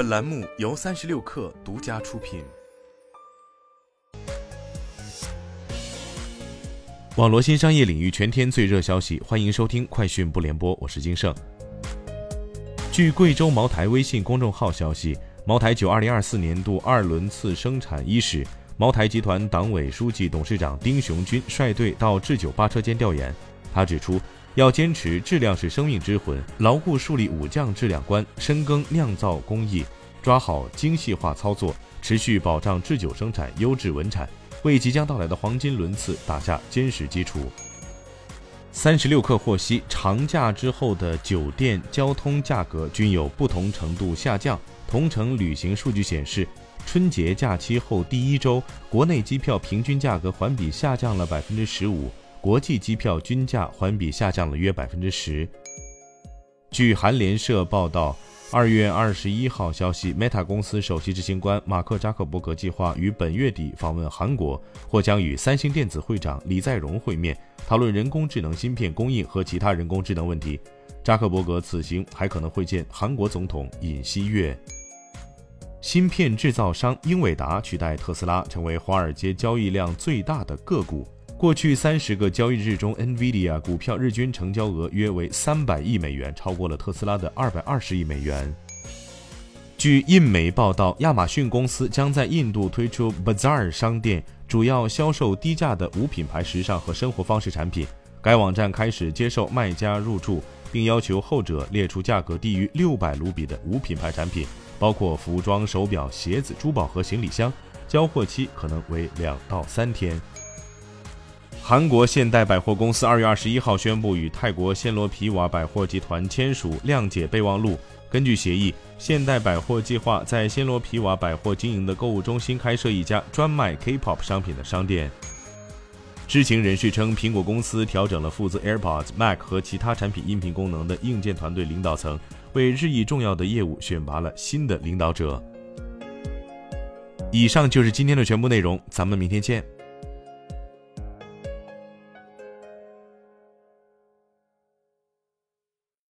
本栏目由三十六氪独家出品。网络新商业领域全天最热消息，欢迎收听快讯不联播，我是金盛。据贵州茅台微信公众号消息，茅台酒二零二四年度二轮次生产伊始，茅台集团党委书记、董事长丁雄军率队到制酒八车间调研。他指出。要坚持质量是生命之魂，牢固树立五降质量观，深耕酿造工艺，抓好精细化操作，持续保障制酒生产优质稳产，为即将到来的黄金轮次打下坚实基础。三十六氪获悉，长假之后的酒店、交通价格均有不同程度下降。同程旅行数据显示，春节假期后第一周，国内机票平均价格环比下降了百分之十五。国际机票均价环比下降了约百分之十。据韩联社报道，二月二十一号消息，Meta 公司首席执行官马克扎克伯格计划于本月底访问韩国，或将与三星电子会长李在镕会面，讨论人工智能芯片供应和其他人工智能问题。扎克伯格此行还可能会见韩国总统尹锡悦。芯片制造商英伟达取代特斯拉，成为华尔街交易量最大的个股。过去三十个交易日中，NVIDIA 股票日均成交额约为三百亿美元，超过了特斯拉的二百二十亿美元。据印媒报道，亚马逊公司将在印度推出 Bazaar 商店，主要销售低价的无品牌时尚和生活方式产品。该网站开始接受卖家入驻，并要求后者列出价格低于六百卢比的无品牌产品，包括服装、手表、鞋子、珠宝和行李箱。交货期可能为两到三天。韩国现代百货公司二月二十一号宣布与泰国暹罗皮瓦百货集团签署谅解备忘录。根据协议，现代百货计划在暹罗皮瓦百货经营的购物中心开设一家专卖 K-pop 商品的商店。知情人士称，苹果公司调整了负责 AirPods、Mac 和其他产品音频功能的硬件团队领导层，为日益重要的业务选拔了新的领导者。以上就是今天的全部内容，咱们明天见。